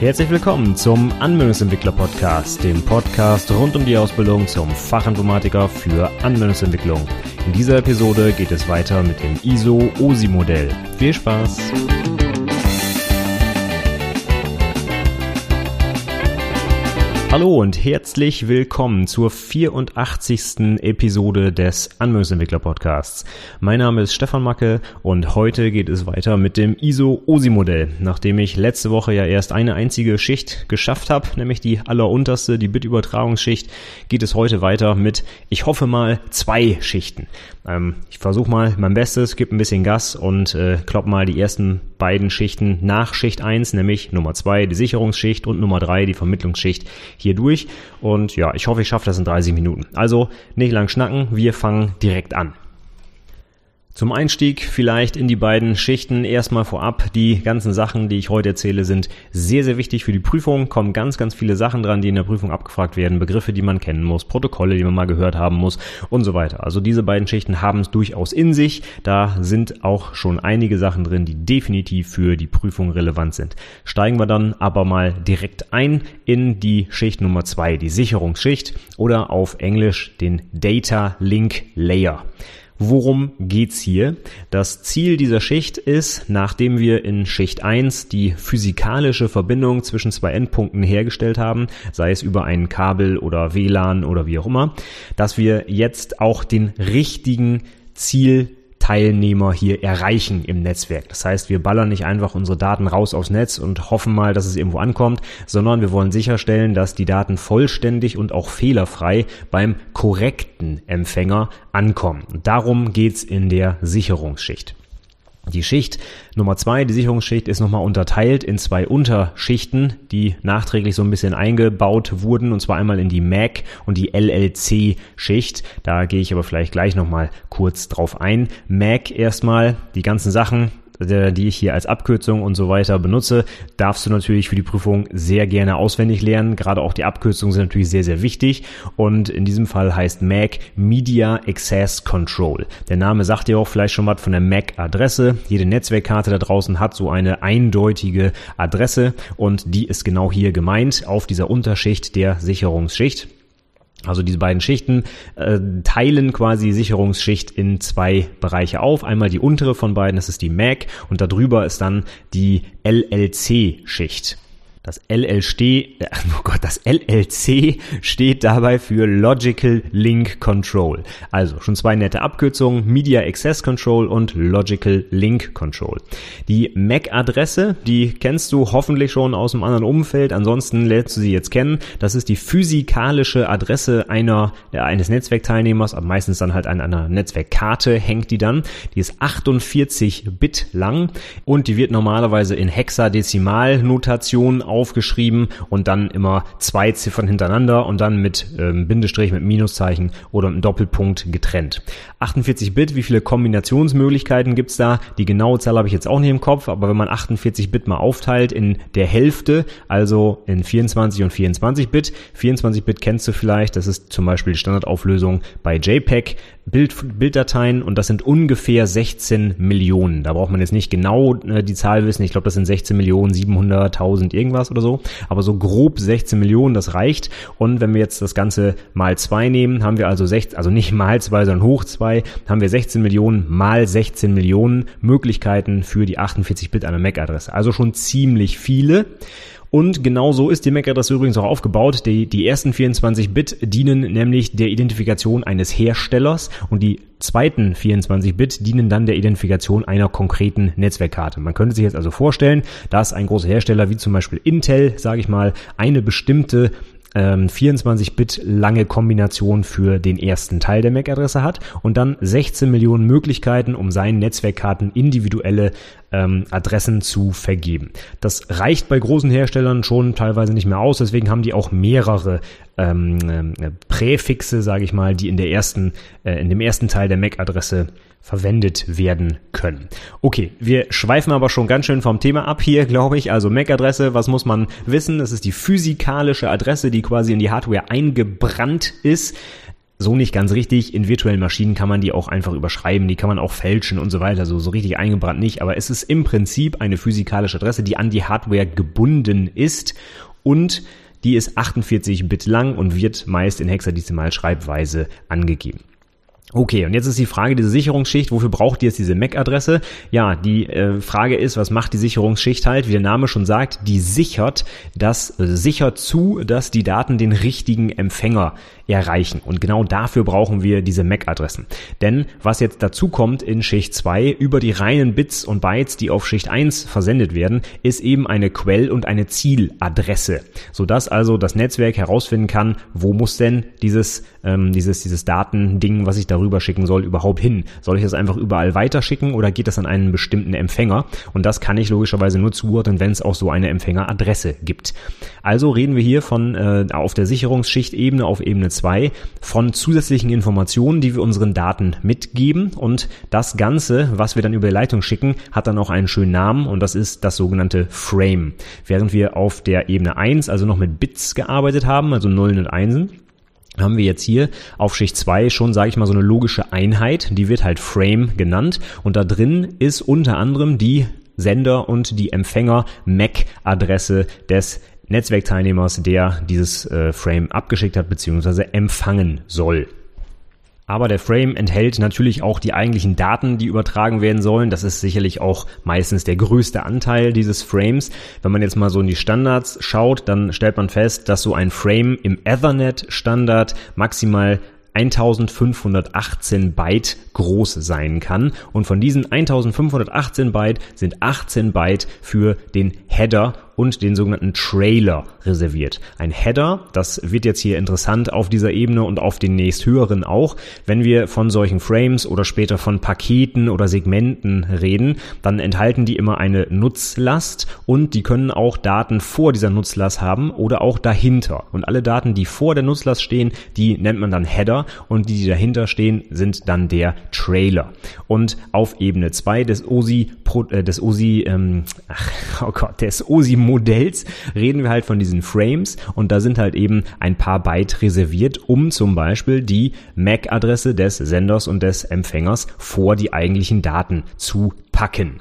Herzlich willkommen zum Anwendungsentwickler Podcast, dem Podcast rund um die Ausbildung zum Fachinformatiker für Anwendungsentwicklung. In dieser Episode geht es weiter mit dem ISO OSI Modell. Viel Spaß! Hallo und herzlich willkommen zur 84. Episode des Anwendungsentwickler Podcasts. Mein Name ist Stefan Macke und heute geht es weiter mit dem ISO OSI Modell. Nachdem ich letzte Woche ja erst eine einzige Schicht geschafft habe, nämlich die allerunterste, die Bitübertragungsschicht, geht es heute weiter mit, ich hoffe mal, zwei Schichten. Ähm, ich versuche mal mein Bestes, gebe ein bisschen Gas und äh, klopp mal die ersten beiden Schichten nach Schicht 1, nämlich Nummer 2 die Sicherungsschicht und Nummer 3 die Vermittlungsschicht hier durch. Und ja, ich hoffe, ich schaffe das in 30 Minuten. Also nicht lang schnacken, wir fangen direkt an. Zum Einstieg vielleicht in die beiden Schichten erstmal vorab. Die ganzen Sachen, die ich heute erzähle, sind sehr, sehr wichtig für die Prüfung. Kommen ganz, ganz viele Sachen dran, die in der Prüfung abgefragt werden. Begriffe, die man kennen muss, Protokolle, die man mal gehört haben muss und so weiter. Also diese beiden Schichten haben es durchaus in sich. Da sind auch schon einige Sachen drin, die definitiv für die Prüfung relevant sind. Steigen wir dann aber mal direkt ein in die Schicht Nummer zwei, die Sicherungsschicht oder auf Englisch den Data Link Layer. Worum geht's hier? Das Ziel dieser Schicht ist, nachdem wir in Schicht 1 die physikalische Verbindung zwischen zwei Endpunkten hergestellt haben, sei es über ein Kabel oder WLAN oder wie auch immer, dass wir jetzt auch den richtigen Ziel Teilnehmer hier erreichen im Netzwerk. Das heißt, wir ballern nicht einfach unsere Daten raus aufs Netz und hoffen mal, dass es irgendwo ankommt, sondern wir wollen sicherstellen, dass die Daten vollständig und auch fehlerfrei beim korrekten Empfänger ankommen. darum geht's in der Sicherungsschicht. Die Schicht Nummer zwei, die Sicherungsschicht, ist nochmal unterteilt in zwei Unterschichten, die nachträglich so ein bisschen eingebaut wurden, und zwar einmal in die MAC und die LLC-Schicht. Da gehe ich aber vielleicht gleich nochmal kurz drauf ein. MAC erstmal, die ganzen Sachen, die ich hier als Abkürzung und so weiter benutze, darfst du natürlich für die Prüfung sehr gerne auswendig lernen. Gerade auch die Abkürzungen sind natürlich sehr, sehr wichtig. Und in diesem Fall heißt MAC Media Access Control. Der Name sagt dir auch vielleicht schon was von der MAC-Adresse. Jede Netzwerkkarte da draußen hat so eine eindeutige Adresse und die ist genau hier gemeint auf dieser Unterschicht der Sicherungsschicht. Also diese beiden Schichten äh, teilen quasi die Sicherungsschicht in zwei Bereiche auf. Einmal die untere von beiden, das ist die MAC und darüber ist dann die LLC-Schicht. Das LL steht, oh Gott, das LLC steht dabei für Logical Link Control. Also schon zwei nette Abkürzungen, Media Access Control und Logical Link Control. Die MAC-Adresse, die kennst du hoffentlich schon aus einem anderen Umfeld, ansonsten lernst du sie jetzt kennen. Das ist die physikalische Adresse einer, ja, eines Netzwerkteilnehmers, meistens dann halt an einer Netzwerkkarte hängt die dann. Die ist 48 Bit lang und die wird normalerweise in Hexadezimalnotation aufgeschrieben und dann immer zwei Ziffern hintereinander und dann mit ähm, Bindestrich, mit Minuszeichen oder mit Doppelpunkt getrennt. 48 Bit, wie viele Kombinationsmöglichkeiten gibt's da? Die genaue Zahl habe ich jetzt auch nicht im Kopf, aber wenn man 48 Bit mal aufteilt in der Hälfte, also in 24 und 24 Bit, 24 Bit kennst du vielleicht, das ist zum Beispiel die Standardauflösung bei JPEG, Bild, Bilddateien und das sind ungefähr 16 Millionen. Da braucht man jetzt nicht genau äh, die Zahl wissen, ich glaube, das sind 16 Millionen 700.000 irgendwas oder so, aber so grob 16 Millionen, das reicht. Und wenn wir jetzt das Ganze mal zwei nehmen, haben wir also 16, also nicht mal zwei, sondern hoch zwei, haben wir 16 Millionen mal 16 Millionen Möglichkeiten für die 48-Bit einer MAC-Adresse. Also schon ziemlich viele. Und genau so ist die MAC-Adresse übrigens auch aufgebaut. Die, die ersten 24 Bit dienen nämlich der Identifikation eines Herstellers und die zweiten 24 Bit dienen dann der Identifikation einer konkreten Netzwerkkarte. Man könnte sich jetzt also vorstellen, dass ein großer Hersteller wie zum Beispiel Intel, sage ich mal, eine bestimmte 24-Bit ähm, lange Kombination für den ersten Teil der MAC-Adresse hat und dann 16 Millionen Möglichkeiten, um seinen Netzwerkkarten individuelle ähm, Adressen zu vergeben. Das reicht bei großen Herstellern schon teilweise nicht mehr aus, deswegen haben die auch mehrere ähm, äh, Präfixe, sage ich mal, die in der ersten, äh, in dem ersten Teil der MAC-Adresse verwendet werden können. Okay, wir schweifen aber schon ganz schön vom Thema ab hier, glaube ich. Also MAC-Adresse, was muss man wissen? Das ist die physikalische Adresse, die quasi in die Hardware eingebrannt ist so nicht ganz richtig. In virtuellen Maschinen kann man die auch einfach überschreiben, die kann man auch fälschen und so weiter. So, so richtig eingebrannt nicht. Aber es ist im Prinzip eine physikalische Adresse, die an die Hardware gebunden ist und die ist 48 Bit lang und wird meist in Hexadezimalschreibweise angegeben. Okay, und jetzt ist die Frage, diese Sicherungsschicht, wofür braucht die jetzt diese MAC-Adresse? Ja, die äh, Frage ist, was macht die Sicherungsschicht halt? Wie der Name schon sagt, die sichert das, äh, sichert zu, dass die Daten den richtigen Empfänger erreichen. Und genau dafür brauchen wir diese MAC-Adressen. Denn was jetzt dazu kommt in Schicht 2 über die reinen Bits und Bytes, die auf Schicht 1 versendet werden, ist eben eine Quell- und eine Zieladresse, sodass also das Netzwerk herausfinden kann, wo muss denn dieses, ähm, dieses, dieses Datending, was ich da darüber schicken soll, überhaupt hin? Soll ich das einfach überall weiterschicken oder geht das an einen bestimmten Empfänger? Und das kann ich logischerweise nur zuordnen, wenn es auch so eine Empfängeradresse gibt. Also reden wir hier von äh, auf der Sicherungsschichtebene, auf Ebene 2, von zusätzlichen Informationen, die wir unseren Daten mitgeben. Und das Ganze, was wir dann über die Leitung schicken, hat dann auch einen schönen Namen und das ist das sogenannte Frame. Während wir auf der Ebene 1, also noch mit Bits gearbeitet haben, also Nullen und Einsen, haben wir jetzt hier auf Schicht 2 schon, sage ich mal, so eine logische Einheit, die wird halt Frame genannt und da drin ist unter anderem die Sender und die Empfänger MAC-Adresse des Netzwerkteilnehmers, der dieses äh, Frame abgeschickt hat bzw. empfangen soll. Aber der Frame enthält natürlich auch die eigentlichen Daten, die übertragen werden sollen. Das ist sicherlich auch meistens der größte Anteil dieses Frames. Wenn man jetzt mal so in die Standards schaut, dann stellt man fest, dass so ein Frame im Ethernet Standard maximal 1518 Byte groß sein kann. Und von diesen 1518 Byte sind 18 Byte für den Header und den sogenannten Trailer reserviert. Ein Header, das wird jetzt hier interessant auf dieser Ebene und auf den nächsthöheren auch. Wenn wir von solchen Frames oder später von Paketen oder Segmenten reden, dann enthalten die immer eine Nutzlast und die können auch Daten vor dieser Nutzlast haben oder auch dahinter. Und alle Daten, die vor der Nutzlast stehen, die nennt man dann Header und die, die dahinter stehen, sind dann der Trailer. Und auf Ebene 2 des OSI, äh, des OSI, ähm, ach, oh Gott, des OSI Modells reden wir halt von diesen Frames und da sind halt eben ein paar Byte reserviert, um zum Beispiel die MAC-Adresse des Senders und des Empfängers vor die eigentlichen Daten zu packen.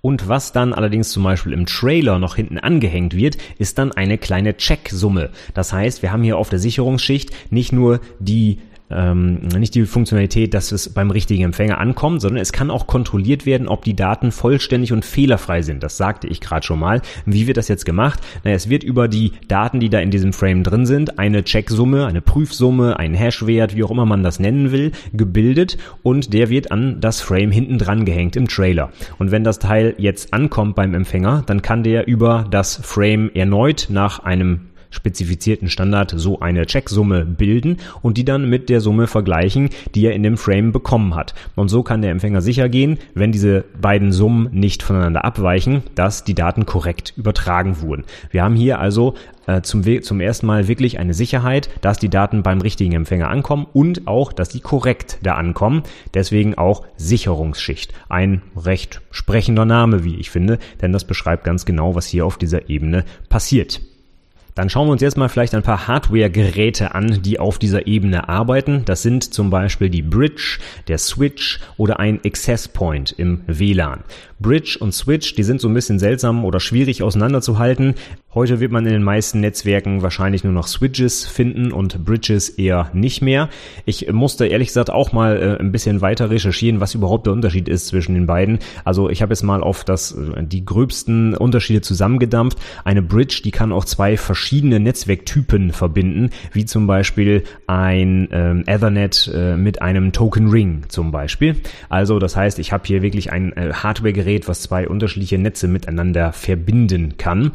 Und was dann allerdings zum Beispiel im Trailer noch hinten angehängt wird, ist dann eine kleine Checksumme. Das heißt, wir haben hier auf der Sicherungsschicht nicht nur die ähm, nicht die Funktionalität, dass es beim richtigen Empfänger ankommt, sondern es kann auch kontrolliert werden, ob die Daten vollständig und fehlerfrei sind. Das sagte ich gerade schon mal. Wie wird das jetzt gemacht? Naja, es wird über die Daten, die da in diesem Frame drin sind, eine Checksumme, eine Prüfsumme, ein Hashwert, wie auch immer man das nennen will, gebildet und der wird an das Frame hinten dran gehängt im Trailer. Und wenn das Teil jetzt ankommt beim Empfänger, dann kann der über das Frame erneut nach einem spezifizierten Standard so eine Checksumme bilden und die dann mit der Summe vergleichen, die er in dem Frame bekommen hat. Und so kann der Empfänger sicher gehen, wenn diese beiden Summen nicht voneinander abweichen, dass die Daten korrekt übertragen wurden. Wir haben hier also äh, zum, zum ersten Mal wirklich eine Sicherheit, dass die Daten beim richtigen Empfänger ankommen und auch, dass die korrekt da ankommen. Deswegen auch Sicherungsschicht. Ein recht sprechender Name, wie ich finde, denn das beschreibt ganz genau, was hier auf dieser Ebene passiert. Dann schauen wir uns jetzt mal vielleicht ein paar Hardware-Geräte an, die auf dieser Ebene arbeiten. Das sind zum Beispiel die Bridge, der Switch oder ein Access Point im WLAN. Bridge und Switch, die sind so ein bisschen seltsam oder schwierig auseinanderzuhalten. Heute wird man in den meisten Netzwerken wahrscheinlich nur noch Switches finden und Bridges eher nicht mehr. Ich musste ehrlich gesagt auch mal äh, ein bisschen weiter recherchieren, was überhaupt der Unterschied ist zwischen den beiden. Also ich habe jetzt mal auf das, äh, die gröbsten Unterschiede zusammengedampft. Eine Bridge, die kann auch zwei verschiedene Netzwerktypen verbinden, wie zum Beispiel ein ähm, Ethernet äh, mit einem Token Ring zum Beispiel. Also das heißt, ich habe hier wirklich ein äh, Hardware-Gerät, was zwei unterschiedliche Netze miteinander verbinden kann.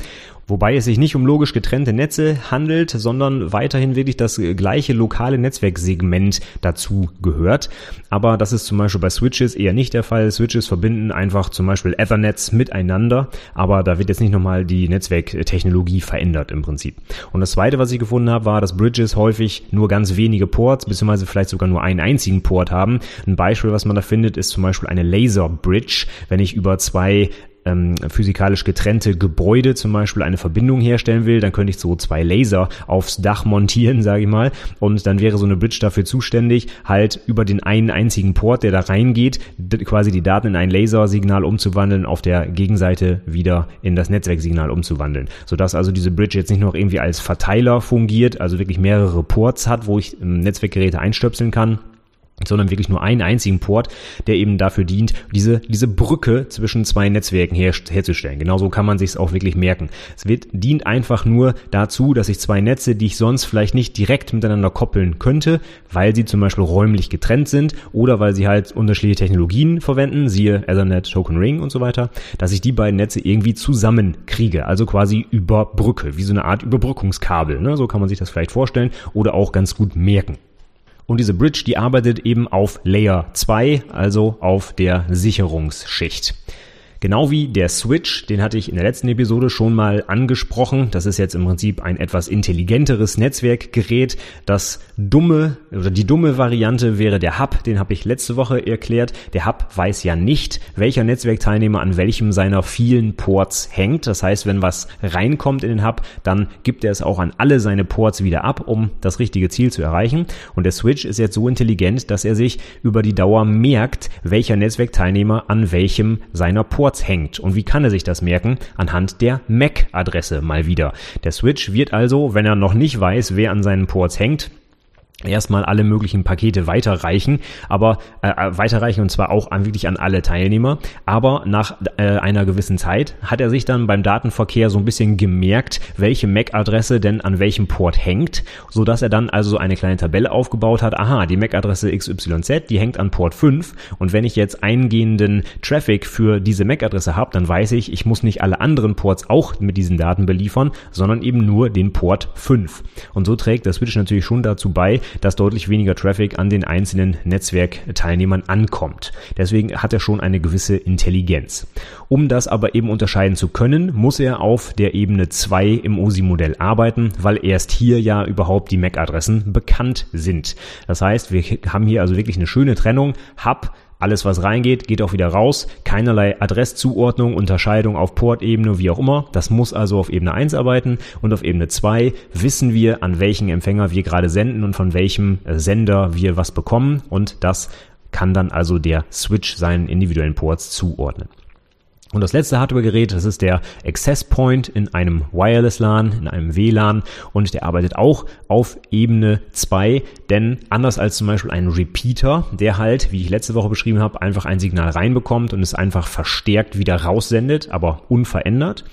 Wobei es sich nicht um logisch getrennte Netze handelt, sondern weiterhin wirklich das gleiche lokale Netzwerksegment dazu gehört. Aber das ist zum Beispiel bei Switches eher nicht der Fall. Switches verbinden einfach zum Beispiel Ethernets miteinander, aber da wird jetzt nicht nochmal die Netzwerktechnologie verändert im Prinzip. Und das zweite, was ich gefunden habe, war, dass Bridges häufig nur ganz wenige Ports, beziehungsweise vielleicht sogar nur einen einzigen Port haben. Ein Beispiel, was man da findet, ist zum Beispiel eine Laser Bridge. Wenn ich über zwei ähm, physikalisch getrennte Gebäude zum Beispiel eine Verbindung herstellen will, dann könnte ich so zwei Laser aufs Dach montieren, sage ich mal, und dann wäre so eine Bridge dafür zuständig, halt über den einen einzigen Port, der da reingeht, quasi die Daten in ein Lasersignal umzuwandeln, auf der Gegenseite wieder in das Netzwerksignal umzuwandeln, sodass also diese Bridge jetzt nicht noch irgendwie als Verteiler fungiert, also wirklich mehrere Ports hat, wo ich Netzwerkgeräte einstöpseln kann, sondern wirklich nur einen einzigen Port, der eben dafür dient, diese, diese Brücke zwischen zwei Netzwerken her, herzustellen. Genauso kann man sich es auch wirklich merken. Es wird, dient einfach nur dazu, dass ich zwei Netze, die ich sonst vielleicht nicht direkt miteinander koppeln könnte, weil sie zum Beispiel räumlich getrennt sind oder weil sie halt unterschiedliche Technologien verwenden, siehe Ethernet, Token Ring und so weiter, dass ich die beiden Netze irgendwie zusammenkriege, also quasi über Brücke, wie so eine Art Überbrückungskabel. Ne? So kann man sich das vielleicht vorstellen oder auch ganz gut merken. Und diese Bridge, die arbeitet eben auf Layer 2, also auf der Sicherungsschicht. Genau wie der Switch, den hatte ich in der letzten Episode schon mal angesprochen. Das ist jetzt im Prinzip ein etwas intelligenteres Netzwerkgerät. Das dumme oder die dumme Variante wäre der Hub, den habe ich letzte Woche erklärt. Der Hub weiß ja nicht, welcher Netzwerkteilnehmer an welchem seiner vielen Ports hängt. Das heißt, wenn was reinkommt in den Hub, dann gibt er es auch an alle seine Ports wieder ab, um das richtige Ziel zu erreichen. Und der Switch ist jetzt so intelligent, dass er sich über die Dauer merkt, welcher Netzwerkteilnehmer an welchem seiner Ports Ports hängt. Und wie kann er sich das merken? Anhand der MAC-Adresse mal wieder. Der Switch wird also, wenn er noch nicht weiß, wer an seinen Ports hängt, erstmal alle möglichen Pakete weiterreichen, aber äh, äh, weiterreichen und zwar auch an, wirklich an alle Teilnehmer. Aber nach äh, einer gewissen Zeit hat er sich dann beim Datenverkehr so ein bisschen gemerkt, welche MAC-Adresse denn an welchem Port hängt, so dass er dann also eine kleine Tabelle aufgebaut hat. Aha, die MAC-Adresse XYZ, die hängt an Port 5 und wenn ich jetzt eingehenden Traffic für diese MAC-Adresse habe, dann weiß ich, ich muss nicht alle anderen Ports auch mit diesen Daten beliefern, sondern eben nur den Port 5. Und so trägt der Switch natürlich schon dazu bei, dass deutlich weniger Traffic an den einzelnen Netzwerkteilnehmern ankommt. Deswegen hat er schon eine gewisse Intelligenz. Um das aber eben unterscheiden zu können, muss er auf der Ebene 2 im OSI-Modell arbeiten, weil erst hier ja überhaupt die MAC-Adressen bekannt sind. Das heißt, wir haben hier also wirklich eine schöne Trennung. Hub alles, was reingeht, geht auch wieder raus. Keinerlei Adresszuordnung, Unterscheidung auf Portebene, wie auch immer. Das muss also auf Ebene 1 arbeiten. Und auf Ebene 2 wissen wir, an welchen Empfänger wir gerade senden und von welchem äh, Sender wir was bekommen. Und das kann dann also der Switch seinen individuellen Ports zuordnen. Und das letzte Hardware-Gerät, das ist der Access Point in einem Wireless LAN, in einem WLAN und der arbeitet auch auf Ebene 2, denn anders als zum Beispiel ein Repeater, der halt, wie ich letzte Woche beschrieben habe, einfach ein Signal reinbekommt und es einfach verstärkt wieder raussendet, aber unverändert,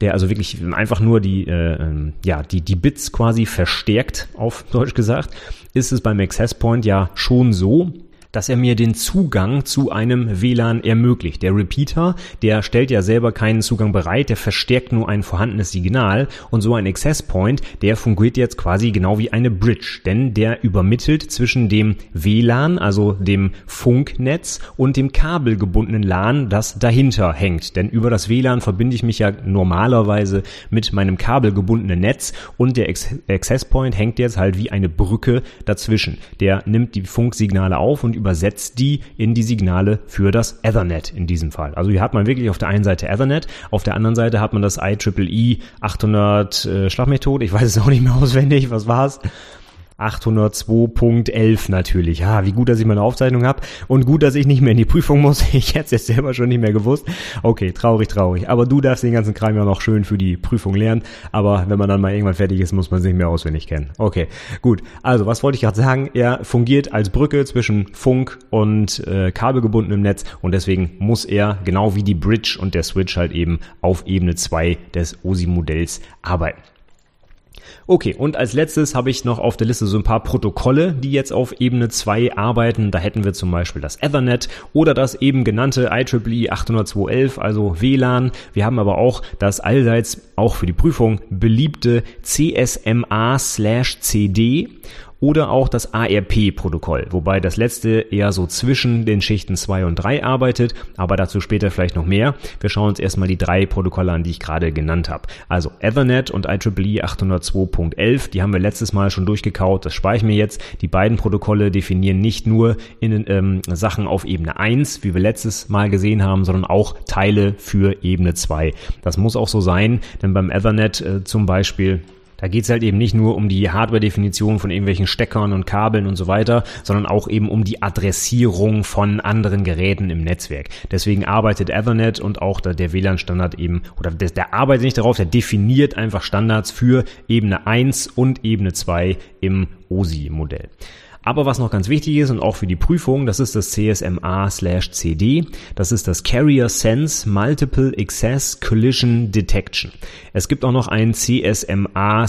der also wirklich einfach nur die, äh, ähm, ja, die, die Bits quasi verstärkt, auf Deutsch gesagt, ist es beim Access Point ja schon so, dass er mir den Zugang zu einem WLAN ermöglicht. Der Repeater, der stellt ja selber keinen Zugang bereit, der verstärkt nur ein vorhandenes Signal und so ein Access Point, der fungiert jetzt quasi genau wie eine Bridge, denn der übermittelt zwischen dem WLAN, also dem Funknetz und dem kabelgebundenen LAN, das dahinter hängt. Denn über das WLAN verbinde ich mich ja normalerweise mit meinem kabelgebundenen Netz und der Access Point hängt jetzt halt wie eine Brücke dazwischen. Der nimmt die Funksignale auf und übersetzt die in die Signale für das Ethernet in diesem Fall. Also hier hat man wirklich auf der einen Seite Ethernet, auf der anderen Seite hat man das IEEE 800 äh, Schlagmethode, ich weiß es auch nicht mehr auswendig, was war's? 802.11 natürlich. Ja, wie gut, dass ich meine Aufzeichnung habe und gut, dass ich nicht mehr in die Prüfung muss. Ich hätte es jetzt selber schon nicht mehr gewusst. Okay, traurig, traurig. Aber du darfst den ganzen Kram ja noch schön für die Prüfung lernen. Aber wenn man dann mal irgendwann fertig ist, muss man es nicht mehr auswendig kennen. Okay, gut. Also, was wollte ich gerade sagen? Er fungiert als Brücke zwischen Funk und äh, kabelgebundenem Netz und deswegen muss er genau wie die Bridge und der Switch halt eben auf Ebene 2 des OSI-Modells arbeiten. Okay, und als letztes habe ich noch auf der Liste so ein paar Protokolle, die jetzt auf Ebene 2 arbeiten. Da hätten wir zum Beispiel das Ethernet oder das eben genannte IEEE 802.11, also WLAN. Wir haben aber auch das allseits auch für die Prüfung beliebte CSMA/CD oder auch das ARP-Protokoll, wobei das letzte eher so zwischen den Schichten 2 und 3 arbeitet, aber dazu später vielleicht noch mehr. Wir schauen uns erstmal die drei Protokolle an, die ich gerade genannt habe. Also Ethernet und IEEE 802.11, die haben wir letztes Mal schon durchgekaut, das spare ich mir jetzt. Die beiden Protokolle definieren nicht nur in ähm, Sachen auf Ebene 1, wie wir letztes Mal gesehen haben, sondern auch Teile für Ebene 2. Das muss auch so sein, denn beim Ethernet äh, zum Beispiel da geht es halt eben nicht nur um die Hardware-Definition von irgendwelchen Steckern und Kabeln und so weiter, sondern auch eben um die Adressierung von anderen Geräten im Netzwerk. Deswegen arbeitet Ethernet und auch der WLAN-Standard eben, oder der, der arbeitet nicht darauf, der definiert einfach Standards für Ebene 1 und Ebene 2 im OSI-Modell. Aber was noch ganz wichtig ist und auch für die Prüfung, das ist das CSMA/CD. Das ist das Carrier Sense Multiple Access Collision Detection. Es gibt auch noch ein CSMA/CA,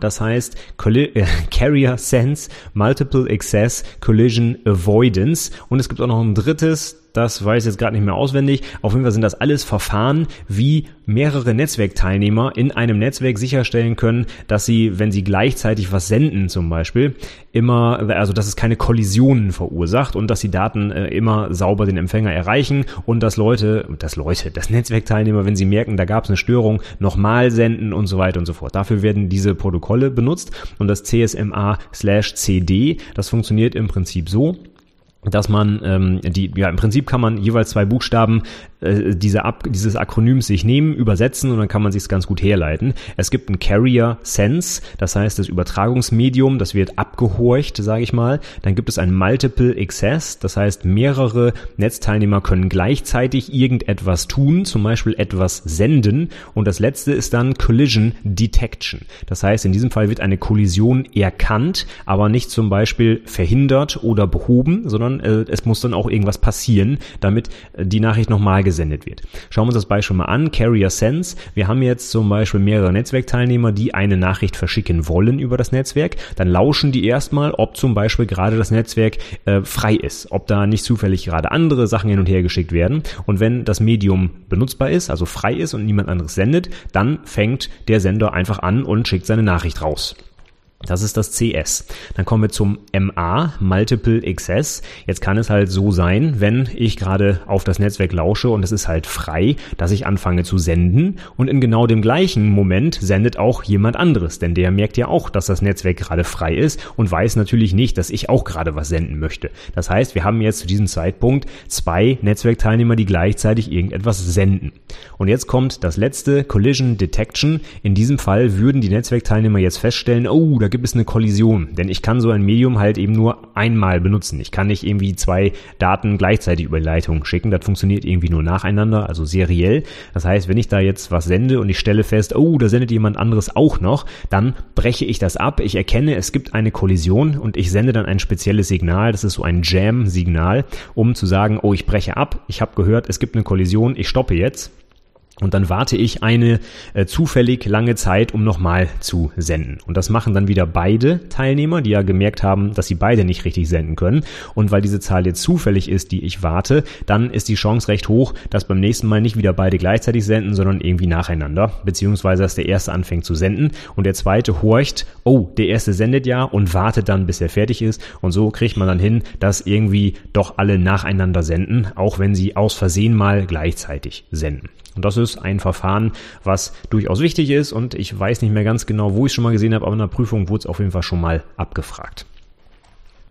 das heißt äh, Carrier Sense Multiple Access Collision Avoidance. Und es gibt auch noch ein drittes, das weiß ich jetzt gerade nicht mehr auswendig. Auf jeden Fall sind das alles Verfahren, wie mehrere Netzwerkteilnehmer in einem Netzwerk sicherstellen können, dass sie, wenn sie gleichzeitig was senden zum Beispiel, immer, also dass es keine Kollisionen verursacht und dass die Daten äh, immer sauber den Empfänger erreichen und dass Leute, dass Leute, dass Netzwerkteilnehmer, wenn sie merken, da gab es eine Störung, nochmal senden und so weiter und so fort. Dafür werden diese Protokolle benutzt und das CSMA/CD, das funktioniert im Prinzip so, dass man ähm, die ja im Prinzip kann man jeweils zwei Buchstaben äh, diese Ab dieses Akronyms sich nehmen, übersetzen und dann kann man sich ganz gut herleiten. Es gibt ein Carrier Sense, das heißt das Übertragungsmedium, das wird abgehorcht, sage ich mal. Dann gibt es ein Multiple Access, das heißt mehrere Netzteilnehmer können gleichzeitig irgendetwas tun, zum Beispiel etwas senden. Und das letzte ist dann Collision Detection. Das heißt, in diesem Fall wird eine Kollision erkannt, aber nicht zum Beispiel verhindert oder behoben, sondern sondern äh, es muss dann auch irgendwas passieren, damit äh, die Nachricht nochmal gesendet wird. Schauen wir uns das Beispiel mal an. Carrier Sense. Wir haben jetzt zum Beispiel mehrere Netzwerkteilnehmer, die eine Nachricht verschicken wollen über das Netzwerk. Dann lauschen die erstmal, ob zum Beispiel gerade das Netzwerk äh, frei ist, ob da nicht zufällig gerade andere Sachen hin und her geschickt werden. Und wenn das Medium benutzbar ist, also frei ist und niemand anderes sendet, dann fängt der Sender einfach an und schickt seine Nachricht raus. Das ist das CS. Dann kommen wir zum MA, Multiple Access. Jetzt kann es halt so sein, wenn ich gerade auf das Netzwerk lausche und es ist halt frei, dass ich anfange zu senden und in genau dem gleichen Moment sendet auch jemand anderes, denn der merkt ja auch, dass das Netzwerk gerade frei ist und weiß natürlich nicht, dass ich auch gerade was senden möchte. Das heißt, wir haben jetzt zu diesem Zeitpunkt zwei Netzwerkteilnehmer, die gleichzeitig irgendetwas senden. Und jetzt kommt das letzte Collision Detection. In diesem Fall würden die Netzwerkteilnehmer jetzt feststellen, oh, da gibt es eine Kollision. Denn ich kann so ein Medium halt eben nur einmal benutzen. Ich kann nicht irgendwie zwei Daten gleichzeitig über die Leitung schicken. Das funktioniert irgendwie nur nacheinander, also seriell. Das heißt, wenn ich da jetzt was sende und ich stelle fest, oh, da sendet jemand anderes auch noch, dann breche ich das ab. Ich erkenne, es gibt eine Kollision und ich sende dann ein spezielles Signal. Das ist so ein Jam-Signal, um zu sagen, oh, ich breche ab. Ich habe gehört, es gibt eine Kollision. Ich stoppe jetzt. Und dann warte ich eine äh, zufällig lange Zeit, um nochmal zu senden. Und das machen dann wieder beide Teilnehmer, die ja gemerkt haben, dass sie beide nicht richtig senden können. Und weil diese Zahl jetzt zufällig ist, die ich warte, dann ist die Chance recht hoch, dass beim nächsten Mal nicht wieder beide gleichzeitig senden, sondern irgendwie nacheinander. Beziehungsweise, dass der erste anfängt zu senden und der zweite horcht, oh, der erste sendet ja und wartet dann, bis er fertig ist. Und so kriegt man dann hin, dass irgendwie doch alle nacheinander senden, auch wenn sie aus Versehen mal gleichzeitig senden. Und das ist ein Verfahren, was durchaus wichtig ist und ich weiß nicht mehr ganz genau, wo ich es schon mal gesehen habe, aber in der Prüfung wurde es auf jeden Fall schon mal abgefragt.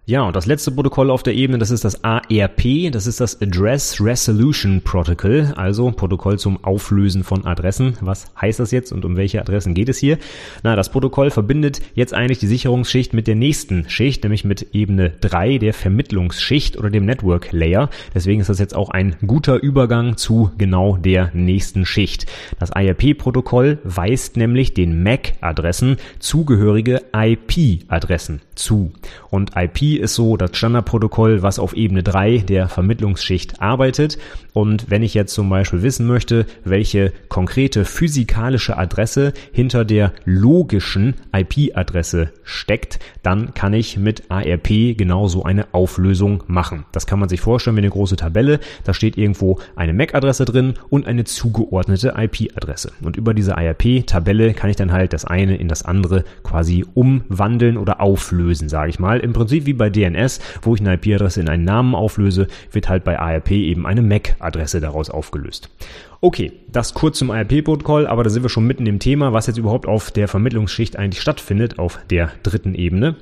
Ja, und das letzte Protokoll auf der Ebene, das ist das ARP, das ist das Address Resolution Protocol, also Protokoll zum Auflösen von Adressen. Was heißt das jetzt und um welche Adressen geht es hier? Na, das Protokoll verbindet jetzt eigentlich die Sicherungsschicht mit der nächsten Schicht, nämlich mit Ebene 3, der Vermittlungsschicht oder dem Network Layer. Deswegen ist das jetzt auch ein guter Übergang zu genau der nächsten Schicht. Das IRP-Protokoll weist nämlich den MAC-Adressen zugehörige IP-Adressen zu. Und IP ist so das Standardprotokoll, was auf Ebene 3 der Vermittlungsschicht arbeitet. Und wenn ich jetzt zum Beispiel wissen möchte, welche konkrete physikalische Adresse hinter der logischen IP-Adresse steckt, dann kann ich mit ARP genauso eine Auflösung machen. Das kann man sich vorstellen wie eine große Tabelle. Da steht irgendwo eine MAC-Adresse drin und eine zugeordnete IP-Adresse. Und über diese ARP-Tabelle kann ich dann halt das eine in das andere quasi umwandeln oder auflösen, sage ich mal. Im Prinzip wie bei DNS, wo ich eine IP-Adresse in einen Namen auflöse, wird halt bei ARP eben eine MAC-Adresse daraus aufgelöst. Okay, das kurz zum ARP-Protokoll, aber da sind wir schon mitten im Thema, was jetzt überhaupt auf der Vermittlungsschicht eigentlich stattfindet, auf der dritten Ebene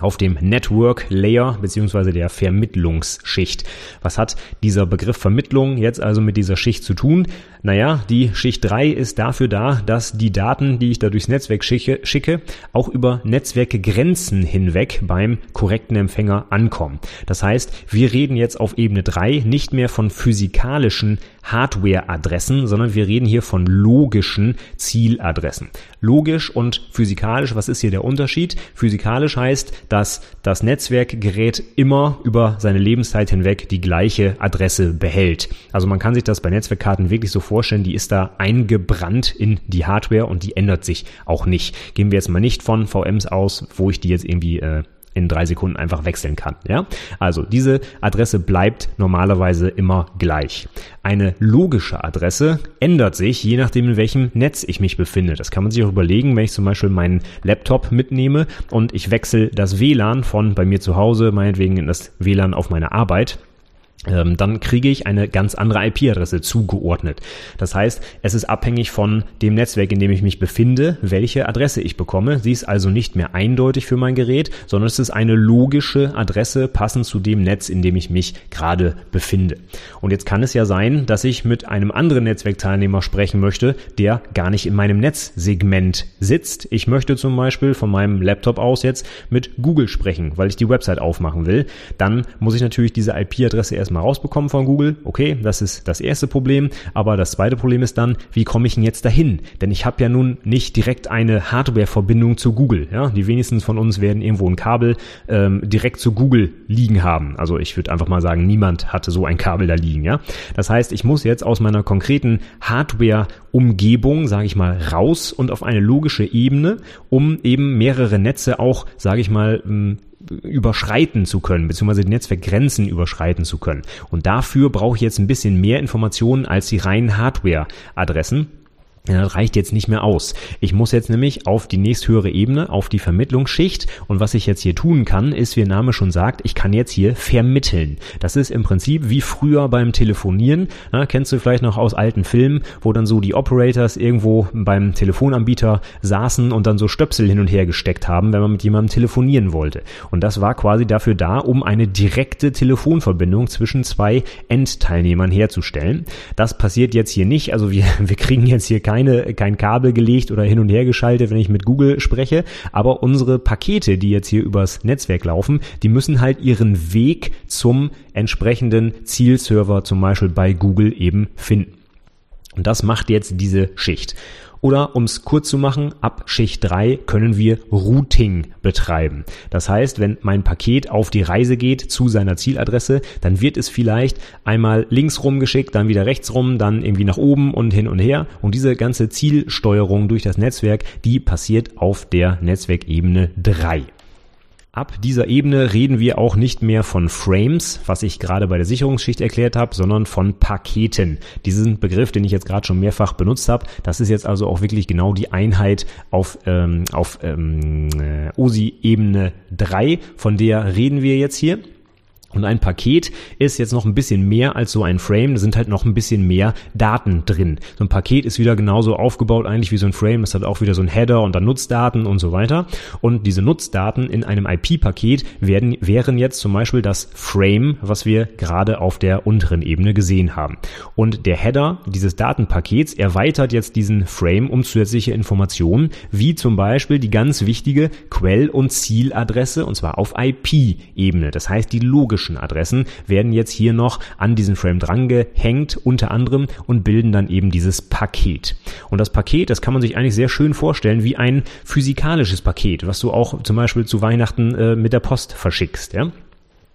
auf dem Network Layer beziehungsweise der Vermittlungsschicht. Was hat dieser Begriff Vermittlung jetzt also mit dieser Schicht zu tun? Naja, die Schicht 3 ist dafür da, dass die Daten, die ich da durchs Netzwerk schicke, schicke auch über Netzwerkgrenzen hinweg beim korrekten Empfänger ankommen. Das heißt, wir reden jetzt auf Ebene 3 nicht mehr von physikalischen Hardware-Adressen, sondern wir reden hier von logischen Zieladressen. Logisch und physikalisch, was ist hier der Unterschied? Physikalisch heißt, dass das Netzwerkgerät immer über seine Lebenszeit hinweg die gleiche Adresse behält. Also man kann sich das bei Netzwerkkarten wirklich so vorstellen, die ist da eingebrannt in die Hardware und die ändert sich auch nicht. Gehen wir jetzt mal nicht von VMs aus, wo ich die jetzt irgendwie äh, in drei Sekunden einfach wechseln kann. Ja, also diese Adresse bleibt normalerweise immer gleich. Eine logische Adresse ändert sich, je nachdem in welchem Netz ich mich befinde. Das kann man sich auch überlegen, wenn ich zum Beispiel meinen Laptop mitnehme und ich wechsle das WLAN von bei mir zu Hause, meinetwegen in das WLAN auf meine Arbeit dann kriege ich eine ganz andere IP-Adresse zugeordnet. Das heißt, es ist abhängig von dem Netzwerk, in dem ich mich befinde, welche Adresse ich bekomme. Sie ist also nicht mehr eindeutig für mein Gerät, sondern es ist eine logische Adresse passend zu dem Netz, in dem ich mich gerade befinde. Und jetzt kann es ja sein, dass ich mit einem anderen Netzwerkteilnehmer sprechen möchte, der gar nicht in meinem Netzsegment sitzt. Ich möchte zum Beispiel von meinem Laptop aus jetzt mit Google sprechen, weil ich die Website aufmachen will. Dann muss ich natürlich diese IP-Adresse erstmal mal rausbekommen von Google. Okay, das ist das erste Problem. Aber das zweite Problem ist dann, wie komme ich denn jetzt dahin? Denn ich habe ja nun nicht direkt eine Hardware-Verbindung zu Google. Ja, die wenigsten von uns werden irgendwo ein Kabel ähm, direkt zu Google liegen haben. Also ich würde einfach mal sagen, niemand hatte so ein Kabel da liegen. Ja, das heißt, ich muss jetzt aus meiner konkreten Hardware-Umgebung, sage ich mal, raus und auf eine logische Ebene, um eben mehrere Netze auch, sage ich mal, überschreiten zu können, beziehungsweise die Netzwerkgrenzen überschreiten zu können. Und dafür brauche ich jetzt ein bisschen mehr Informationen als die reinen Hardware-Adressen. Ja, das reicht jetzt nicht mehr aus. Ich muss jetzt nämlich auf die nächsthöhere Ebene, auf die Vermittlungsschicht. Und was ich jetzt hier tun kann, ist, wie der Name schon sagt, ich kann jetzt hier vermitteln. Das ist im Prinzip wie früher beim Telefonieren. Na, kennst du vielleicht noch aus alten Filmen, wo dann so die Operators irgendwo beim Telefonanbieter saßen und dann so Stöpsel hin und her gesteckt haben, wenn man mit jemandem telefonieren wollte. Und das war quasi dafür da, um eine direkte Telefonverbindung zwischen zwei Endteilnehmern herzustellen. Das passiert jetzt hier nicht. Also wir, wir kriegen jetzt hier keine, kein Kabel gelegt oder hin und her geschaltet, wenn ich mit Google spreche. Aber unsere Pakete, die jetzt hier übers Netzwerk laufen, die müssen halt ihren Weg zum entsprechenden Zielserver, zum Beispiel bei Google eben finden. Und das macht jetzt diese Schicht. Oder um es kurz zu machen, ab Schicht 3 können wir Routing betreiben. Das heißt, wenn mein Paket auf die Reise geht zu seiner Zieladresse, dann wird es vielleicht einmal links rum geschickt, dann wieder rechts rum, dann irgendwie nach oben und hin und her. Und diese ganze Zielsteuerung durch das Netzwerk, die passiert auf der Netzwerkebene 3. Ab dieser Ebene reden wir auch nicht mehr von Frames, was ich gerade bei der Sicherungsschicht erklärt habe, sondern von Paketen. Diesen Begriff, den ich jetzt gerade schon mehrfach benutzt habe, das ist jetzt also auch wirklich genau die Einheit auf, ähm, auf ähm, äh, OSI-Ebene 3, von der reden wir jetzt hier. Und ein Paket ist jetzt noch ein bisschen mehr als so ein Frame. Da sind halt noch ein bisschen mehr Daten drin. So ein Paket ist wieder genauso aufgebaut eigentlich wie so ein Frame. Das hat auch wieder so ein Header und dann Nutzdaten und so weiter. Und diese Nutzdaten in einem IP-Paket werden, wären jetzt zum Beispiel das Frame, was wir gerade auf der unteren Ebene gesehen haben. Und der Header dieses Datenpakets erweitert jetzt diesen Frame um zusätzliche Informationen, wie zum Beispiel die ganz wichtige Quell- und Zieladresse, und zwar auf IP-Ebene. Das heißt, die logische logischen Adressen werden jetzt hier noch an diesen Frame drangehängt, unter anderem, und bilden dann eben dieses Paket. Und das Paket, das kann man sich eigentlich sehr schön vorstellen wie ein physikalisches Paket, was du auch zum Beispiel zu Weihnachten äh, mit der Post verschickst. Ja?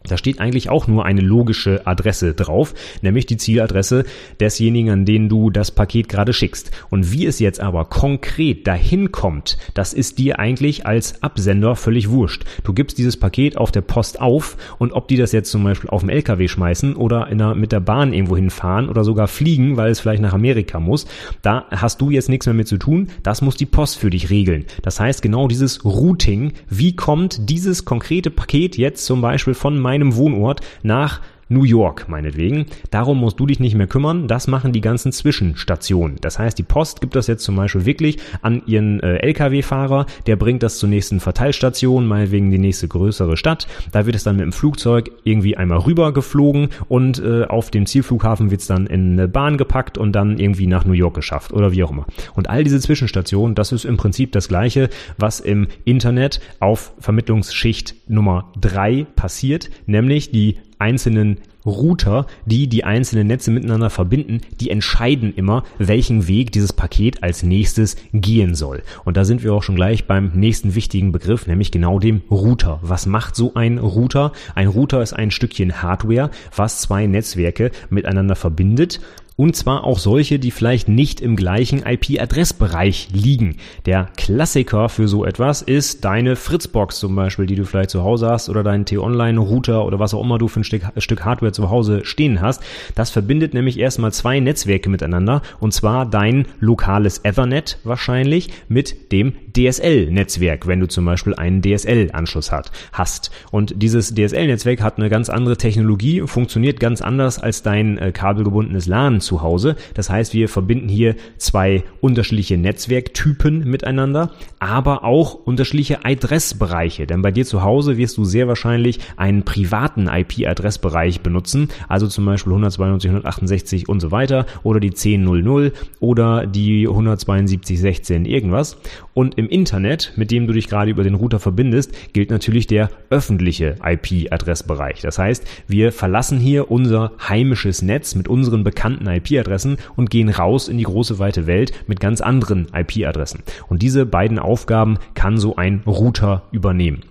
Da steht eigentlich auch nur eine logische Adresse drauf, nämlich die Zieladresse desjenigen, an den du das Paket gerade schickst. Und wie es jetzt aber konkret dahin kommt, das ist dir eigentlich als Absender völlig wurscht. Du gibst dieses Paket auf der Post auf und ob die das jetzt zum Beispiel auf dem LKW schmeißen oder der, mit der Bahn irgendwo hinfahren oder sogar fliegen, weil es vielleicht nach Amerika muss, da hast du jetzt nichts mehr mit zu tun. Das muss die Post für dich regeln. Das heißt genau dieses Routing, wie kommt dieses konkrete Paket jetzt zum Beispiel von meinem Wohnort nach New York meinetwegen. Darum musst du dich nicht mehr kümmern. Das machen die ganzen Zwischenstationen. Das heißt, die Post gibt das jetzt zum Beispiel wirklich an ihren äh, Lkw-Fahrer. Der bringt das zur nächsten Verteilstation, meinetwegen die nächste größere Stadt. Da wird es dann mit dem Flugzeug irgendwie einmal rüber geflogen und äh, auf dem Zielflughafen wird es dann in eine Bahn gepackt und dann irgendwie nach New York geschafft oder wie auch immer. Und all diese Zwischenstationen, das ist im Prinzip das gleiche, was im Internet auf Vermittlungsschicht Nummer drei passiert, nämlich die einzelnen Router, die die einzelnen Netze miteinander verbinden, die entscheiden immer, welchen Weg dieses Paket als nächstes gehen soll. Und da sind wir auch schon gleich beim nächsten wichtigen Begriff, nämlich genau dem Router. Was macht so ein Router? Ein Router ist ein Stückchen Hardware, was zwei Netzwerke miteinander verbindet und zwar auch solche, die vielleicht nicht im gleichen IP-Adressbereich liegen. Der Klassiker für so etwas ist deine Fritzbox zum Beispiel, die du vielleicht zu Hause hast oder dein T-Online-Router oder was auch immer du für ein Stück, Stück Hardware zu Hause stehen hast. Das verbindet nämlich erstmal zwei Netzwerke miteinander und zwar dein lokales Ethernet wahrscheinlich mit dem DSL-Netzwerk, wenn du zum Beispiel einen DSL-Anschluss hat, hast. Und dieses DSL-Netzwerk hat eine ganz andere Technologie, funktioniert ganz anders als dein äh, kabelgebundenes LAN zu Hause. Das heißt, wir verbinden hier zwei unterschiedliche Netzwerktypen miteinander, aber auch unterschiedliche Adressbereiche. Denn bei dir zu Hause wirst du sehr wahrscheinlich einen privaten IP-Adressbereich benutzen, also zum Beispiel 192, 168 und so weiter oder die 10.00 oder die 172.16 irgendwas. Und im Internet, mit dem du dich gerade über den Router verbindest, gilt natürlich der öffentliche IP-Adressbereich. Das heißt, wir verlassen hier unser heimisches Netz mit unseren bekannten IP-Adressen und gehen raus in die große weite Welt mit ganz anderen IP-Adressen. Und diese beiden Aufgaben kann so ein Router übernehmen.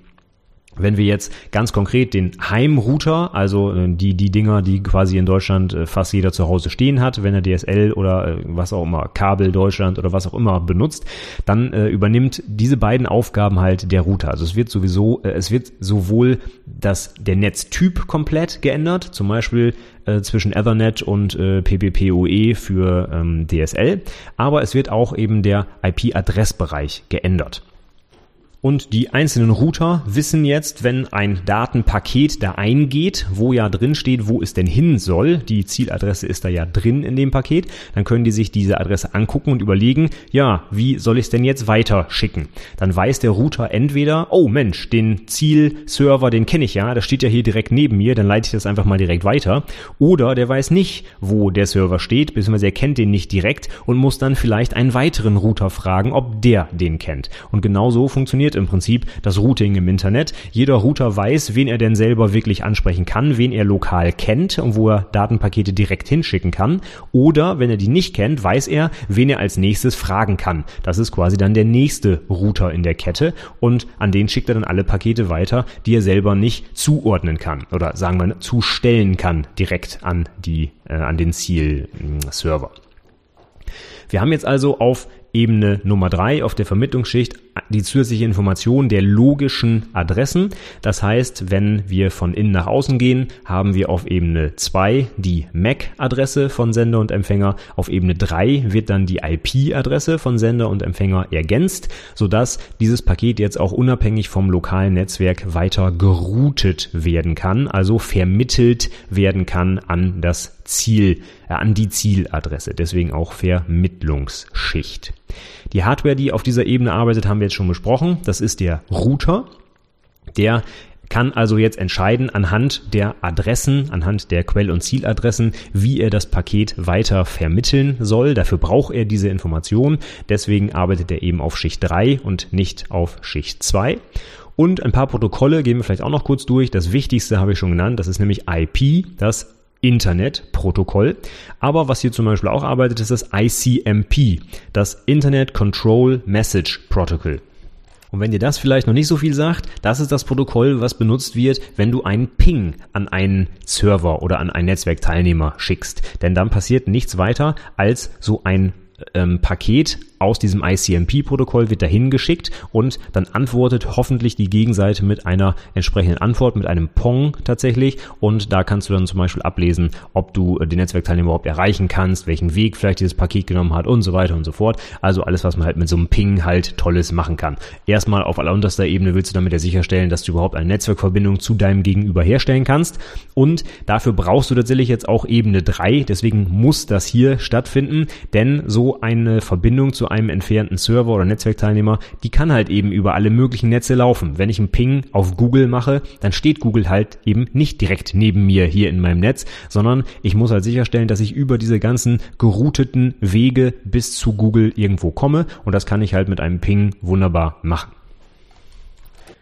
Wenn wir jetzt ganz konkret den Heimrouter, also äh, die, die Dinger, die quasi in Deutschland äh, fast jeder zu Hause stehen hat, wenn er DSL oder äh, was auch immer, Kabel Deutschland oder was auch immer benutzt, dann äh, übernimmt diese beiden Aufgaben halt der Router. Also es wird sowieso, äh, es wird sowohl das, der Netztyp komplett geändert, zum Beispiel äh, zwischen Ethernet und äh, PPPoE für ähm, DSL, aber es wird auch eben der IP-Adressbereich geändert. Und die einzelnen Router wissen jetzt, wenn ein Datenpaket da eingeht, wo ja drin steht, wo es denn hin soll, die Zieladresse ist da ja drin in dem Paket, dann können die sich diese Adresse angucken und überlegen, ja, wie soll ich es denn jetzt weiter schicken? Dann weiß der Router entweder, oh Mensch, den Zielserver, den kenne ich ja, das steht ja hier direkt neben mir, dann leite ich das einfach mal direkt weiter. Oder der weiß nicht, wo der Server steht, beziehungsweise er kennt den nicht direkt und muss dann vielleicht einen weiteren Router fragen, ob der den kennt. Und genau so funktioniert funktioniert im Prinzip das Routing im Internet. Jeder Router weiß, wen er denn selber wirklich ansprechen kann, wen er lokal kennt und wo er Datenpakete direkt hinschicken kann. Oder wenn er die nicht kennt, weiß er, wen er als nächstes fragen kann. Das ist quasi dann der nächste Router in der Kette und an den schickt er dann alle Pakete weiter, die er selber nicht zuordnen kann oder sagen wir zustellen kann direkt an die äh, an den Zielserver. Wir haben jetzt also auf Ebene Nummer drei auf der Vermittlungsschicht die zusätzliche Information der logischen Adressen. Das heißt, wenn wir von innen nach außen gehen, haben wir auf Ebene 2 die MAC-Adresse von Sender und Empfänger. Auf Ebene 3 wird dann die IP-Adresse von Sender und Empfänger ergänzt, sodass dieses Paket jetzt auch unabhängig vom lokalen Netzwerk weiter geroutet werden kann, also vermittelt werden kann an das Ziel, äh, an die Zieladresse. Deswegen auch Vermittlungsschicht. Die Hardware, die auf dieser Ebene arbeitet, haben wir jetzt schon besprochen. Das ist der Router. Der kann also jetzt entscheiden anhand der Adressen, anhand der Quell- und Zieladressen, wie er das Paket weiter vermitteln soll. Dafür braucht er diese Information. Deswegen arbeitet er eben auf Schicht 3 und nicht auf Schicht 2. Und ein paar Protokolle gehen wir vielleicht auch noch kurz durch. Das wichtigste habe ich schon genannt, das ist nämlich IP, das Internetprotokoll. Aber was hier zum Beispiel auch arbeitet, ist das ICMP, das Internet Control Message Protocol. Und wenn dir das vielleicht noch nicht so viel sagt, das ist das Protokoll, was benutzt wird, wenn du einen Ping an einen Server oder an einen Netzwerkteilnehmer schickst. Denn dann passiert nichts weiter als so ein ähm, Paket aus diesem ICMP-Protokoll wird dahin geschickt und dann antwortet hoffentlich die Gegenseite mit einer entsprechenden Antwort, mit einem Pong tatsächlich. Und da kannst du dann zum Beispiel ablesen, ob du den Netzwerkteilnehmer überhaupt erreichen kannst, welchen Weg vielleicht dieses Paket genommen hat und so weiter und so fort. Also alles, was man halt mit so einem Ping halt Tolles machen kann. Erstmal auf allerunterster Ebene willst du damit ja sicherstellen, dass du überhaupt eine Netzwerkverbindung zu deinem Gegenüber herstellen kannst. Und dafür brauchst du tatsächlich jetzt auch Ebene 3. Deswegen muss das hier stattfinden, denn so eine Verbindung zu einem entfernten Server oder Netzwerkteilnehmer, die kann halt eben über alle möglichen Netze laufen. Wenn ich einen Ping auf Google mache, dann steht Google halt eben nicht direkt neben mir hier in meinem Netz, sondern ich muss halt sicherstellen, dass ich über diese ganzen gerouteten Wege bis zu Google irgendwo komme und das kann ich halt mit einem Ping wunderbar machen.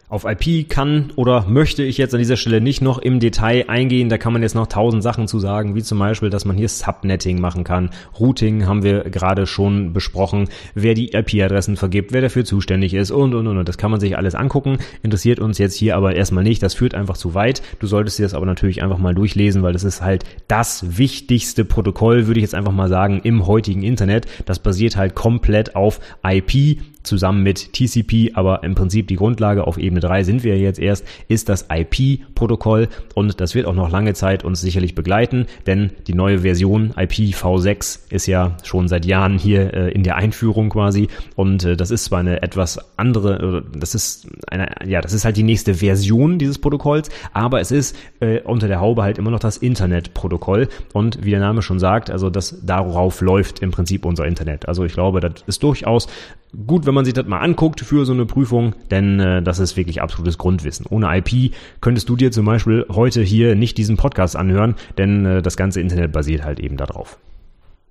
Auf IP kann oder möchte ich jetzt an dieser Stelle nicht noch im Detail eingehen. Da kann man jetzt noch tausend Sachen zu sagen, wie zum Beispiel, dass man hier Subnetting machen kann. Routing haben wir gerade schon besprochen, wer die IP-Adressen vergibt, wer dafür zuständig ist und, und, und. Das kann man sich alles angucken. Interessiert uns jetzt hier aber erstmal nicht. Das führt einfach zu weit. Du solltest dir das aber natürlich einfach mal durchlesen, weil das ist halt das wichtigste Protokoll, würde ich jetzt einfach mal sagen, im heutigen Internet. Das basiert halt komplett auf IP zusammen mit TCP, aber im Prinzip die Grundlage auf Ebene 3 sind wir jetzt erst, ist das IP-Protokoll und das wird auch noch lange Zeit uns sicherlich begleiten, denn die neue Version IPv6 ist ja schon seit Jahren hier äh, in der Einführung quasi und äh, das ist zwar eine etwas andere, das ist eine, ja, das ist halt die nächste Version dieses Protokolls, aber es ist äh, unter der Haube halt immer noch das Internetprotokoll und wie der Name schon sagt, also das darauf läuft im Prinzip unser Internet. Also ich glaube, das ist durchaus gut, wenn man sich das mal anguckt für so eine Prüfung, denn äh, das ist wirklich absolutes Grundwissen. Ohne IP könntest du dir zum Beispiel heute hier nicht diesen Podcast anhören, denn äh, das ganze Internet basiert halt eben darauf.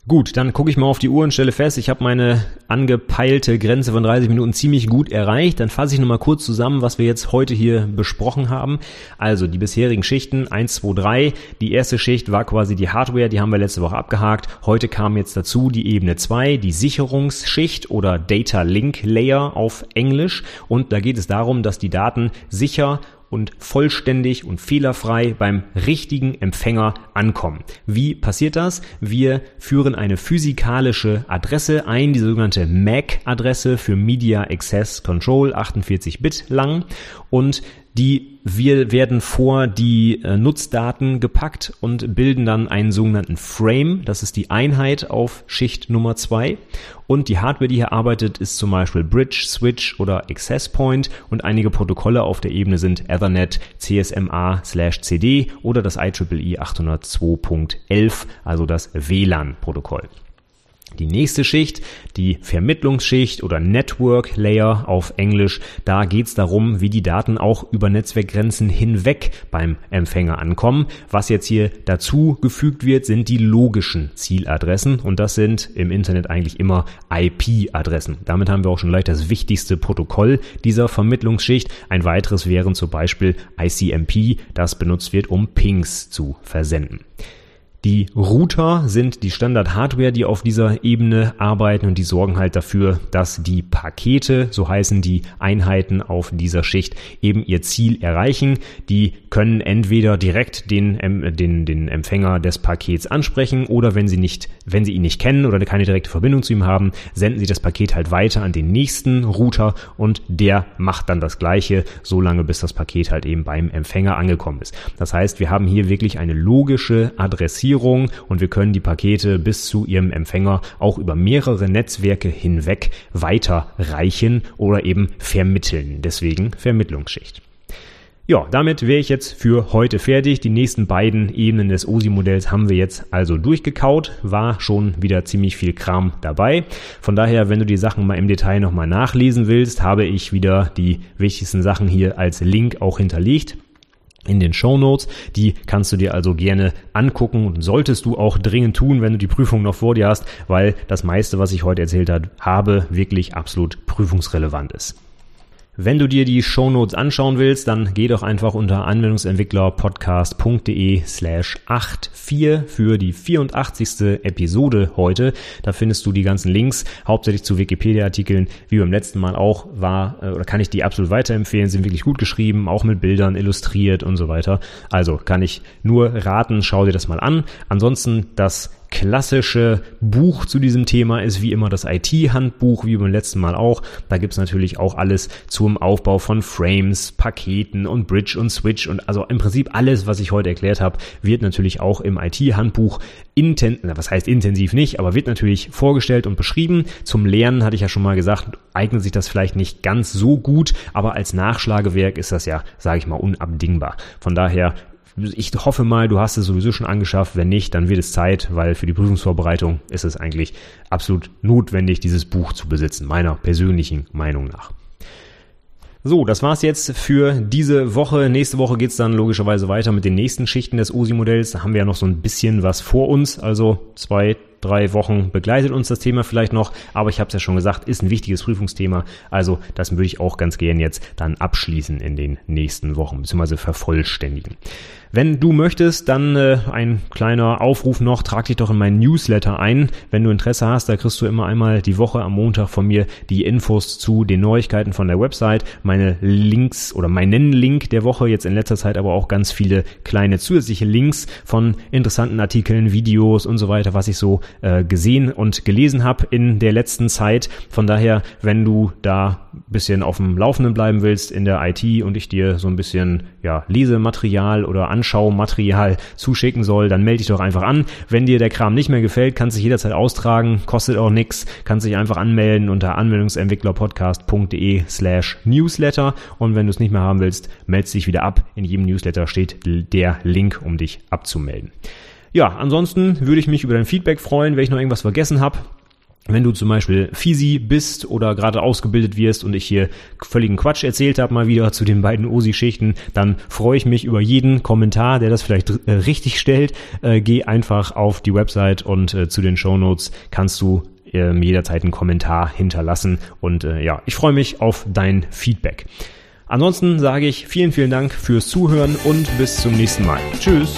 Gut, dann gucke ich mal auf die Uhr und stelle fest, ich habe meine angepeilte Grenze von 30 Minuten ziemlich gut erreicht. Dann fasse ich nochmal kurz zusammen, was wir jetzt heute hier besprochen haben. Also die bisherigen Schichten 1, 2, 3. Die erste Schicht war quasi die Hardware, die haben wir letzte Woche abgehakt. Heute kam jetzt dazu die Ebene 2, die Sicherungsschicht oder Data Link Layer auf Englisch. Und da geht es darum, dass die Daten sicher und vollständig und fehlerfrei beim richtigen Empfänger ankommen. Wie passiert das? Wir führen eine physikalische Adresse ein, die sogenannte MAC-Adresse für Media Access Control, 48 Bit lang und die wir werden vor die äh, Nutzdaten gepackt und bilden dann einen sogenannten Frame. Das ist die Einheit auf Schicht Nummer zwei. Und die Hardware, die hier arbeitet, ist zum Beispiel Bridge, Switch oder Access Point. Und einige Protokolle auf der Ebene sind Ethernet, CSMA slash CD oder das IEEE 802.11, also das WLAN-Protokoll. Die nächste Schicht, die Vermittlungsschicht oder Network Layer auf Englisch, da geht es darum, wie die Daten auch über Netzwerkgrenzen hinweg beim Empfänger ankommen. Was jetzt hier dazu gefügt wird, sind die logischen Zieladressen und das sind im Internet eigentlich immer IP-Adressen. Damit haben wir auch schon gleich das wichtigste Protokoll dieser Vermittlungsschicht. Ein weiteres wären zum Beispiel ICMP, das benutzt wird, um Pings zu versenden. Die Router sind die Standard-Hardware, die auf dieser Ebene arbeiten und die sorgen halt dafür, dass die Pakete, so heißen die Einheiten auf dieser Schicht, eben ihr Ziel erreichen. Die können entweder direkt den, den, den Empfänger des Pakets ansprechen oder wenn sie nicht, wenn sie ihn nicht kennen oder keine direkte Verbindung zu ihm haben, senden sie das Paket halt weiter an den nächsten Router und der macht dann das Gleiche, solange bis das Paket halt eben beim Empfänger angekommen ist. Das heißt, wir haben hier wirklich eine logische Adressierung Adressierung und wir können die Pakete bis zu ihrem Empfänger auch über mehrere Netzwerke hinweg weiterreichen oder eben vermitteln. Deswegen Vermittlungsschicht. Ja, damit wäre ich jetzt für heute fertig. Die nächsten beiden Ebenen des OSI-Modells haben wir jetzt also durchgekaut. War schon wieder ziemlich viel Kram dabei. Von daher, wenn du die Sachen mal im Detail nochmal nachlesen willst, habe ich wieder die wichtigsten Sachen hier als Link auch hinterlegt in den Show Notes. Die kannst du dir also gerne angucken und solltest du auch dringend tun, wenn du die Prüfung noch vor dir hast, weil das meiste, was ich heute erzählt habe, wirklich absolut prüfungsrelevant ist. Wenn du dir die Shownotes anschauen willst, dann geh doch einfach unter anwendungsentwicklerpodcast.de slash 84 für die 84. Episode heute. Da findest du die ganzen Links, hauptsächlich zu Wikipedia-Artikeln, wie beim letzten Mal auch war, äh, oder kann ich die absolut weiterempfehlen, sind wirklich gut geschrieben, auch mit Bildern illustriert und so weiter. Also kann ich nur raten, schau dir das mal an. Ansonsten das klassische Buch zu diesem Thema ist wie immer das IT-Handbuch, wie beim letzten Mal auch. Da gibt's natürlich auch alles zum Aufbau von Frames, Paketen und Bridge und Switch und also im Prinzip alles, was ich heute erklärt habe, wird natürlich auch im IT-Handbuch intensiv, was heißt intensiv nicht, aber wird natürlich vorgestellt und beschrieben. Zum Lernen hatte ich ja schon mal gesagt, eignet sich das vielleicht nicht ganz so gut, aber als Nachschlagewerk ist das ja, sage ich mal, unabdingbar. Von daher ich hoffe mal, du hast es sowieso schon angeschafft. Wenn nicht, dann wird es Zeit, weil für die Prüfungsvorbereitung ist es eigentlich absolut notwendig, dieses Buch zu besitzen, meiner persönlichen Meinung nach. So, das war's jetzt für diese Woche. Nächste Woche geht's dann logischerweise weiter mit den nächsten Schichten des OSI-Modells. Da haben wir ja noch so ein bisschen was vor uns. Also zwei, drei Wochen begleitet uns das Thema vielleicht noch. Aber ich habe es ja schon gesagt, ist ein wichtiges Prüfungsthema. Also das würde ich auch ganz gern jetzt dann abschließen in den nächsten Wochen, beziehungsweise vervollständigen. Wenn du möchtest, dann äh, ein kleiner Aufruf noch, trag dich doch in meinen Newsletter ein. Wenn du Interesse hast, da kriegst du immer einmal die Woche am Montag von mir die Infos zu den Neuigkeiten von der Website, meine Links oder meinen Link der Woche, jetzt in letzter Zeit aber auch ganz viele kleine zusätzliche Links von interessanten Artikeln, Videos und so weiter, was ich so äh, gesehen und gelesen habe in der letzten Zeit. Von daher, wenn du da bisschen auf dem Laufenden bleiben willst in der IT und ich dir so ein bisschen ja, Lesematerial oder Anschaumaterial zuschicken soll, dann melde dich doch einfach an. Wenn dir der Kram nicht mehr gefällt, kannst du dich jederzeit austragen, kostet auch nichts, kannst dich einfach anmelden unter anwendungsentwicklerpodcast.de slash newsletter und wenn du es nicht mehr haben willst, melde dich wieder ab. In jedem Newsletter steht der Link, um dich abzumelden. Ja, ansonsten würde ich mich über dein Feedback freuen, wenn ich noch irgendwas vergessen habe. Wenn du zum Beispiel Fisi bist oder gerade ausgebildet wirst und ich hier völligen Quatsch erzählt habe, mal wieder zu den beiden OSI-Schichten, dann freue ich mich über jeden Kommentar, der das vielleicht äh, richtig stellt. Äh, geh einfach auf die Website und äh, zu den Show Notes kannst du ähm, jederzeit einen Kommentar hinterlassen. Und äh, ja, ich freue mich auf dein Feedback. Ansonsten sage ich vielen, vielen Dank fürs Zuhören und bis zum nächsten Mal. Tschüss.